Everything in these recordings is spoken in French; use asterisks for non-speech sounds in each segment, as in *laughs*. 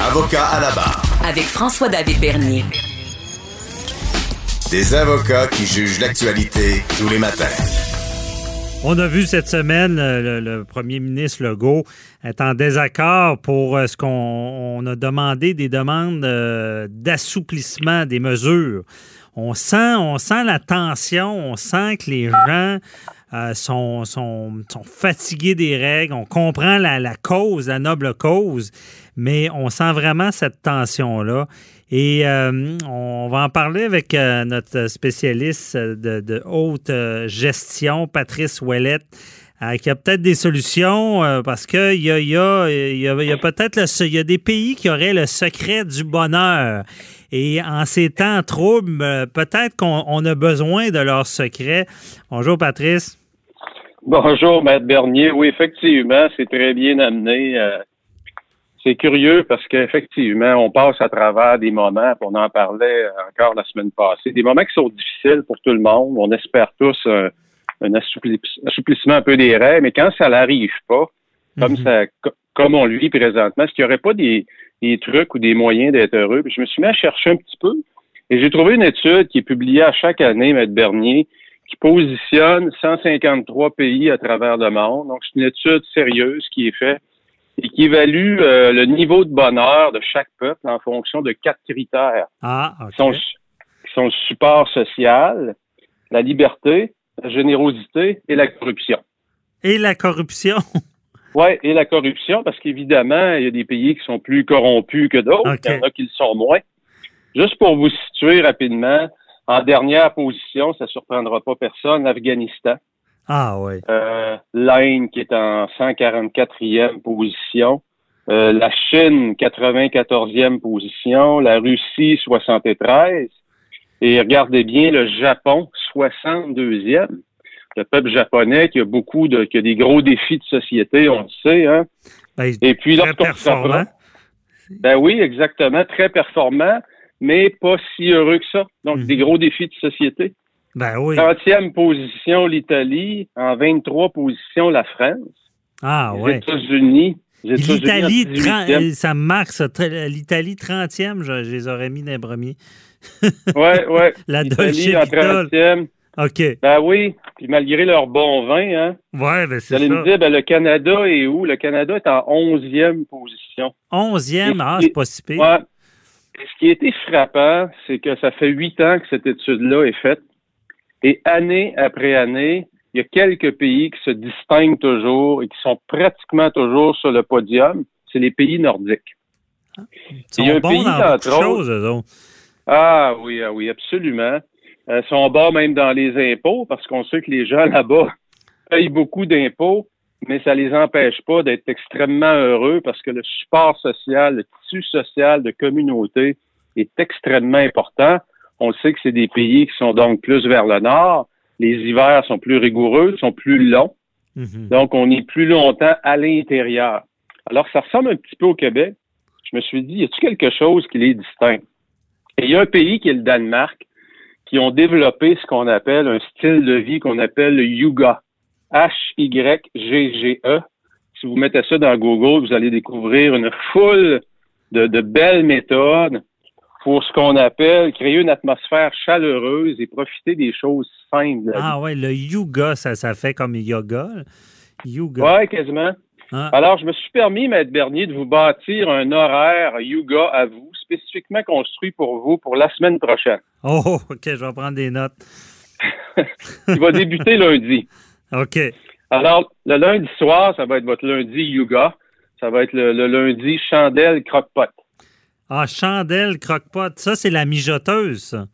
Avocat à la barre. Avec François-David Bernier. Des avocats qui jugent l'actualité tous les matins. On a vu cette semaine euh, le, premier ministre Legault est en désaccord pour euh, ce qu'on a demandé des demandes euh, d'assouplissement des mesures. On sent, on sent la tension, on sent que les gens sont, sont, fatigués des règles. On comprend la, cause, la noble cause, mais on sent vraiment cette tension-là. Et euh, on va en parler avec euh, notre spécialiste de, haute euh, gestion, Patrice Ouellette, qui a peut-être des solutions parce qu'il y a, peut-être il y a des pays qui auraient le secret du bonheur. Et en ces temps troubles, peut-être qu'on a besoin de leur secret. Bonjour, Patrice. Bonjour, Maître Bernier. Oui, effectivement, c'est très bien amené c'est curieux parce qu'effectivement, on passe à travers des moments, on en parlait encore la semaine passée, des moments qui sont difficiles pour tout le monde. On espère tous un, assouplissement un peu des règles, mais quand ça n'arrive pas, comme mhm. ça, comme on le vit présentement, est-ce qu'il n'y aurait pas des, trucs ou des moyens d'être heureux? je me suis mis à chercher un petit peu et j'ai trouvé une étude qui est publiée à chaque année, Maître Bernier, qui positionne 153 pays à travers le monde. Donc, c'est une étude sérieuse qui est faite et qui évalue euh, le niveau de bonheur de chaque peuple en fonction de quatre critères. Ah, OK. Qui sont, le support social, la liberté, la générosité et la corruption. Et la corruption? *laughs* Oui, et la corruption, parce qu'évidemment, il y a des pays qui sont plus corrompus que d'autres, il y en a qui le sont moins. Juste pour vous situer rapidement, en dernière position, ça ne surprendra pas personne, l'Afghanistan. Ah oui. Euh, L'Inde qui est en 144e position. Euh, la Chine, 94e position. La Russie, 73. Et regardez bien le Japon, 62e. Le peuple japonais qui a beaucoup de, qui a des gros défis de société, on le sait, hein. Ben, Et puis très performant. Ben oui, exactement, très performant, mais pas si heureux que ça. Donc, mhm. des gros défis de société. Ben oui. 30e position, l'Italie. En 23 positions, la France. Ah oui. Les États-Unis. L'Italie, euh, ça marque ça. L'Italie 30e, je, les aurais mis dans les premiers. oui, oui. *laughs* La Dolce en 30e. OK. Ben oui. Puis malgré leur bon vin, hein. Ouais, ben c'est ça. Vous allez me dire, ben, le Canada est où? Le Canada est en 11e position. 11e? Ah, c'est pas si pire. Ouais. Ce qui a été frappant, c'est que ça fait huit ans que cette étude-là est faite. Et année après année, il y a quelques pays qui se distinguent toujours et qui sont pratiquement toujours sur le podium. C'est les pays nordiques. Ils sont il y a un pays, dans choses, Ah oui, ah oui, absolument. Euh, ils sont bas même dans les impôts parce qu'on sait que les gens *laughs* là-bas payent beaucoup d'impôts, mais ça les empêche pas d'être extrêmement heureux parce que le support social, le tissu social de communauté est extrêmement important. On sait que c'est des pays qui sont donc plus vers le nord. Les hivers sont plus rigoureux, sont plus longs. Mhm. Donc, on est plus longtemps à l'intérieur. Alors, ça ressemble un petit peu au Québec. Je me suis dit, y a-t-il quelque chose qui les distingue? Et il y a un pays qui est le Danemark, qui ont développé ce qu'on appelle un style de vie qu'on appelle le Yuga. H-Y-G-G-E. Si vous mettez ça dans Google, vous allez découvrir une foule de, de belles méthodes pour ce qu'on appelle créer une atmosphère chaleureuse et profiter des choses simples. Ah ouais, le yoga, ça, ça fait comme yoga. Yoga. Oui, quasiment. Ah. Alors, je me suis permis, Maître Bernier, de vous bâtir un horaire yoga à vous, spécifiquement construit pour vous pour la semaine prochaine. Oh, OK, je vais prendre des notes. *laughs* Il va débuter lundi. *laughs* OK. Alors, le lundi soir, ça va être votre lundi yoga. Ça va être le, le lundi chandelle croque-pot. Ah, chandelle croque-pot. Ça, c'est la mijoteuse,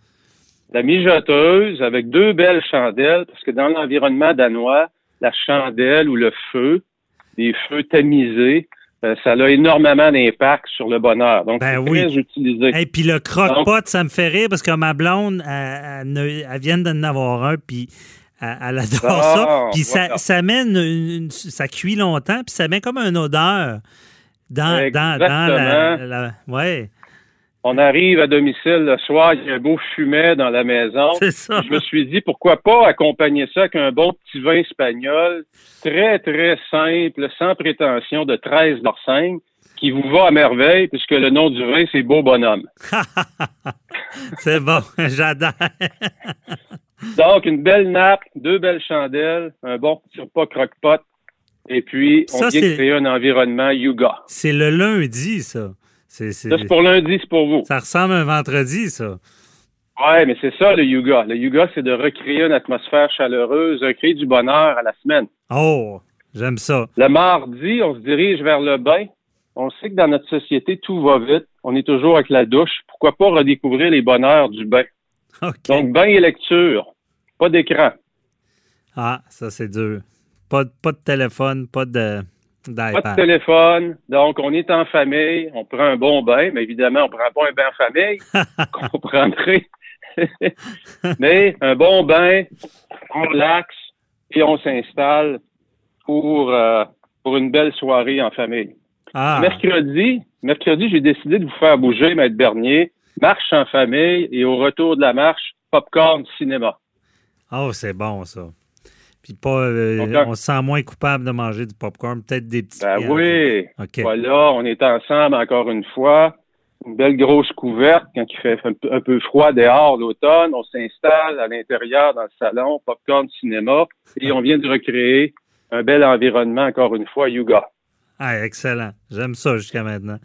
La mijoteuse avec deux belles chandelles, parce que dans l'environnement danois, la chandelle ou le feu, les feux tamisés, euh, ça a énormément d'impact sur le bonheur. Donc, ben c'est très utilisé. Et puis le croque-pot, ça me fait rire parce que ma blonde, elle, vient d'en avoir un, puis elle, adore ça. Puis ça, ça, mène ça cuit longtemps, puis ça met comme une odeur. Dans, dans, la, ouais. On arrive à domicile le soir, il y a un beau fumet dans la maison. C'est ça. Je me suis dit, pourquoi pas accompagner ça avec un bon petit vin espagnol, très, très simple, sans prétention, de 13 5 qui vous va à merveille, puisque le nom du vin, c'est Beau Bonhomme. *laughs* c'est bon, *laughs* j'adore. Donc, une belle nappe, deux belles chandelles, un bon petit repas croque-pot, et puis on Ça, vient de créer un environnement Yuga. C'est le lundi, ça. C'est, c'est- Ça, c'est pour lundi, c'est pour vous. Ça ressemble à un vendredi, ça. Ouais, mais c'est ça le Yuga. Le Yuga, c'est de recréer une atmosphère chaleureuse, recréer du bonheur à la semaine. Oh, j'aime ça. Le mardi, on se dirige vers le bain. On sait que dans notre société, tout va vite. On est toujours avec la douche. Pourquoi pas redécouvrir les bonheurs du bain? Donc, bain et lecture. Pas d'écran. Ah, ça, c'est dur. Pas, de- pas de téléphone, pas de, Pas de téléphone. Donc, on est en famille. On prend un bon bain. Mais évidemment, on prend pas un bain en famille. *laughs* qu'on prendrait. *laughs* mais un bon bain, on relaxe et on s'installe pour, euh, pour une belle soirée en famille. Ah, Mercredi, mercredi, j'ai décidé de vous faire bouger, Maître Bernier. Marche en famille et au retour de la marche, popcorn cinéma. oh, c'est bon, ça. Puis pas, euh, Donc, on se sent moins coupable de manger du popcorn, peut-être des petits. Ben oui. OK. Voilà, on est ensemble encore une fois. Une belle grosse couverte quand il fait un peu, froid dehors l'automne. On s'installe à l'intérieur dans le salon, popcorn cinéma, et on vient de recréer un bel environnement encore une fois, Yuga. Ah, excellent. J'aime ça jusqu'à maintenant.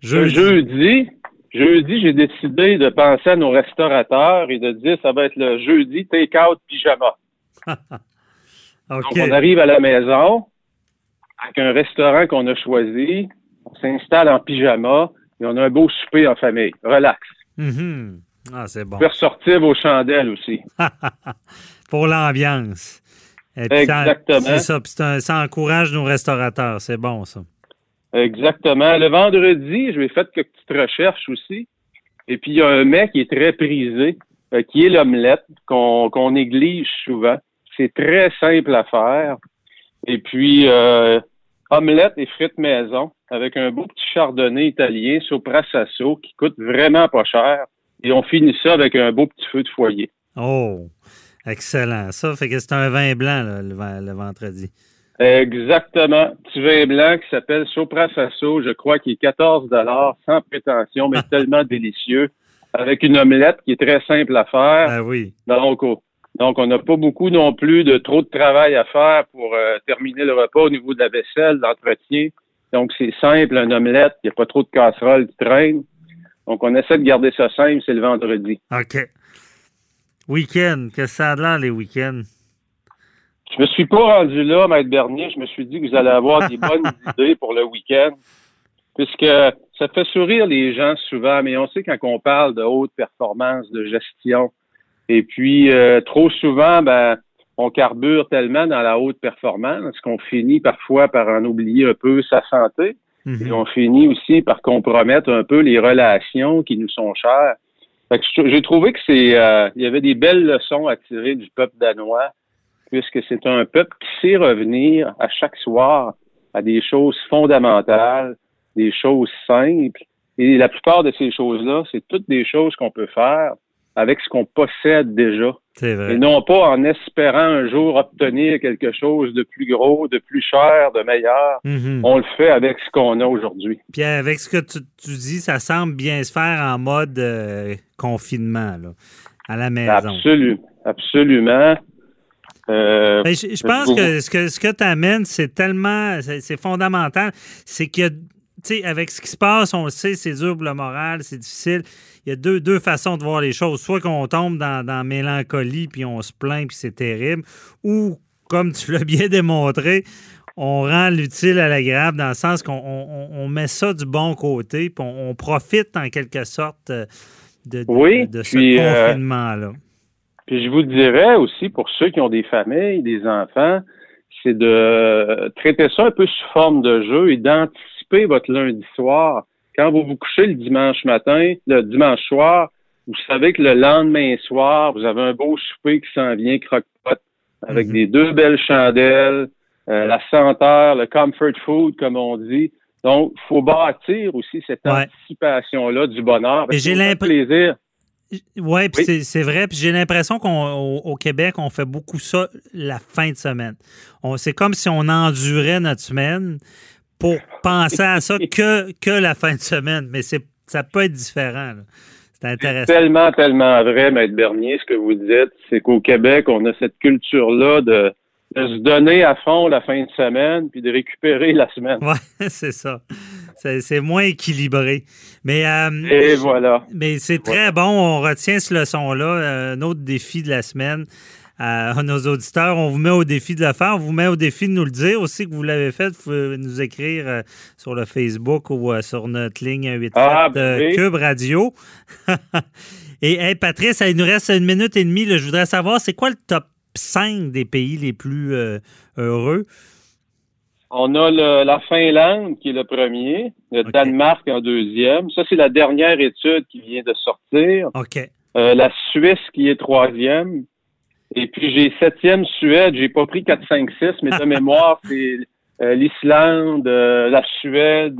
Jeudi, jeudi, j'ai décidé de penser à nos restaurateurs et de dire ça va être le jeudi take-out pyjama. *laughs* Donc, on arrive à la maison avec un restaurant qu'on a choisi. On s'installe en pyjama et on a un beau souper en famille. Relax. Mhm. Ah, c'est bon. Pouvez ressortir vos chandelles aussi. *laughs* Pour l'ambiance. Exactement. C'est ça. Puis ça encourage nos restaurateurs. C'est bon, ça. Exactement. Le vendredi, je vais faire quelques petites recherches aussi. Et puis, il y a un mec qui est très prisé, euh, qui est l'omelette, qu'on néglige souvent. C'est très simple à faire. Et puis, euh, omelette et frites maison avec un beau petit chardonnay italien, Sopra Sasso, qui coûte vraiment pas cher. Et on finit ça avec un beau petit feu de foyer. Oh, excellent. Ça fait que c'est un vin blanc, le vendredi. Exactement. Petit vin blanc qui s'appelle Sopra Sasso. Je crois qu'il est 14 sans prétention, mais *laughs* tellement délicieux. Avec une omelette qui est très simple à faire. Ah oui. Donc, donc on n'a pas beaucoup non plus de trop de travail à faire pour euh, terminer le repas au niveau de la vaisselle, l'entretien. Donc, c'est simple, une omelette. Il n'y a pas trop de casseroles qui traînent. Donc, on essaie de garder ça simple. C'est le vendredi. OK. Week-end. Qu'est-ce que ça a de l'air, les week-ends? Je me suis pas rendu là, Maître Bernier. Je me suis dit que vous allez avoir des bonnes *laughs* idées pour le week-end. Puisque ça fait sourire les gens souvent, mais on sait quand on parle de haute performance, de gestion. Et puis, euh, trop souvent, ben, on carbure tellement dans la haute performance qu'on finit parfois par en oublier un peu sa santé. Mhm. Et on finit aussi par compromettre un peu les relations qui nous sont chères. Fait que je- j'ai trouvé que c'est, euh, il y avait des belles leçons à tirer du peuple danois, puisque c'est un peuple qui sait revenir à chaque soir à des choses fondamentales, des choses simples. Et la plupart de ces choses-là, c'est toutes des choses qu'on peut faire avec ce qu'on possède déjà. C'est vrai. Et non pas en espérant un jour obtenir quelque chose de plus gros, de plus cher, de meilleur. Mhm. On le fait avec ce qu'on a aujourd'hui. Puis avec ce que tu, tu dis, ça semble bien se faire en mode euh, confinement, là, à la maison. Absolument. Absolument. Euh, Ben, je, je pense que ce que, ce que tu amènes, c'est tellement, c'est fondamental. C'est sais, avec ce qui se passe, on le sait, c'est dur pour le moral, c'est difficile. Il y a deux, deux façons de voir les choses. Soit qu'on tombe dans, dans la mélancolie, puis on se plaint, puis c'est terrible. Ou, comme tu l'as bien *laughs* démontré, on rend l'utile à l'agréable dans le sens qu'on on, on met ça du bon côté, puis on, on profite en quelque sorte euh, de, de, Oui, de ce euh, confinement-là. Puis je vous dirais aussi, pour ceux qui ont des familles, des enfants, c'est de traiter ça un peu sous forme de jeu et d'anticiper votre lundi soir. Quand vous vous couchez le dimanche matin, le dimanche soir, vous savez que le lendemain soir, vous avez un beau souper qui s'en vient croque-pot avec Mhm. des deux belles chandelles, euh, la senteur, le comfort food, comme on dit. Donc, il faut bâtir aussi cette Ouais. anticipation-là du bonheur. J'ai C'est plaisir. Oui, puis Oui. c'est- vrai. Puis j'ai l'impression qu'au au Québec, on fait beaucoup ça la fin de semaine. On- C'est comme si on endurait notre semaine pour penser à ça que, que la fin de semaine. Mais ça peut être différent. C'est intéressant. Tellement, tellement vrai, Maître Bernier, ce que vous dites. C'est qu'au Québec, on a cette culture-là de, de se donner à fond la fin de semaine puis de récupérer la semaine. Oui, *laughs* c'est ça. C'est moins équilibré. Mais, euh, Et voilà. Mais c'est très bon. On retient ce leçon-là. Euh, un autre défi de la semaine à nos auditeurs. On vous met au défi de le faire. On vous met au défi de nous le dire aussi que vous l'avez fait. Vous pouvez nous écrire euh, sur le Facebook ou sur notre ligne 187 ah, Cube Radio. *laughs* Et hey, Patrice, il nous reste une minute et demie. je voudrais savoir, c'est quoi le top 5 des pays les plus heureux? On a la Finlande qui est le premier, le Danemark en deuxième. Ça, c'est la dernière étude qui vient de sortir. OK. Euh, la Suisse qui est troisième. Et puis j'ai septième Suède. J'ai pas pris 4, 5, 6, mais de *laughs* mémoire, c'est euh, l'Islande, euh, la Suède.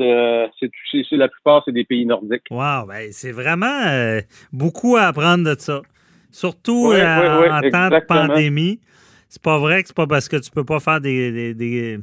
c'est la plupart, c'est des pays nordiques. Wow, ben, c'est vraiment beaucoup à apprendre de ça. Surtout en temps de pandémie. C'est pas vrai que c'est pas parce que tu peux pas faire des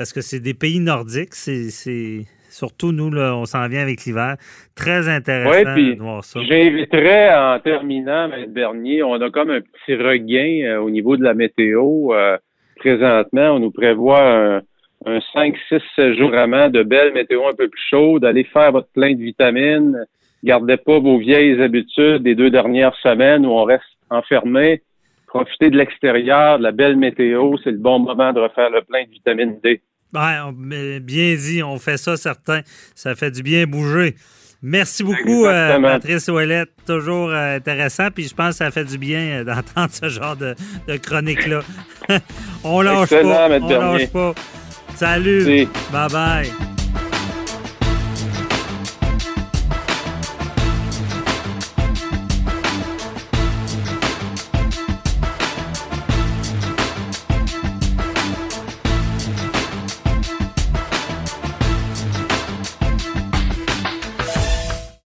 parce que c'est des pays nordiques. C'est surtout nous, là, on s'en vient avec l'hiver. Très intéressant de voir ça. J'inviterais en terminant, M. Bernier, on a comme un petit regain euh, au niveau de la météo. Euh, présentement, on nous prévoit un, un 5, 6 jours vraiment de belles météo un peu plus chaudes. Allez faire votre plein de vitamines. Gardez pas vos vieilles habitudes des deux dernières semaines où on reste enfermé. Profitez de l'extérieur, de la belle météo. C'est le bon moment de refaire le plein de vitamine D. Ouais, bien dit, on fait ça, certain. Ça fait du bien bouger. Merci beaucoup, euh, Patrice Ouellette. Toujours euh, intéressant. Puis je pense que ça fait du bien euh, d'entendre ce genre de, chronique-là. *laughs* on lâche pas. On lâche pas. Salut. Bye bye.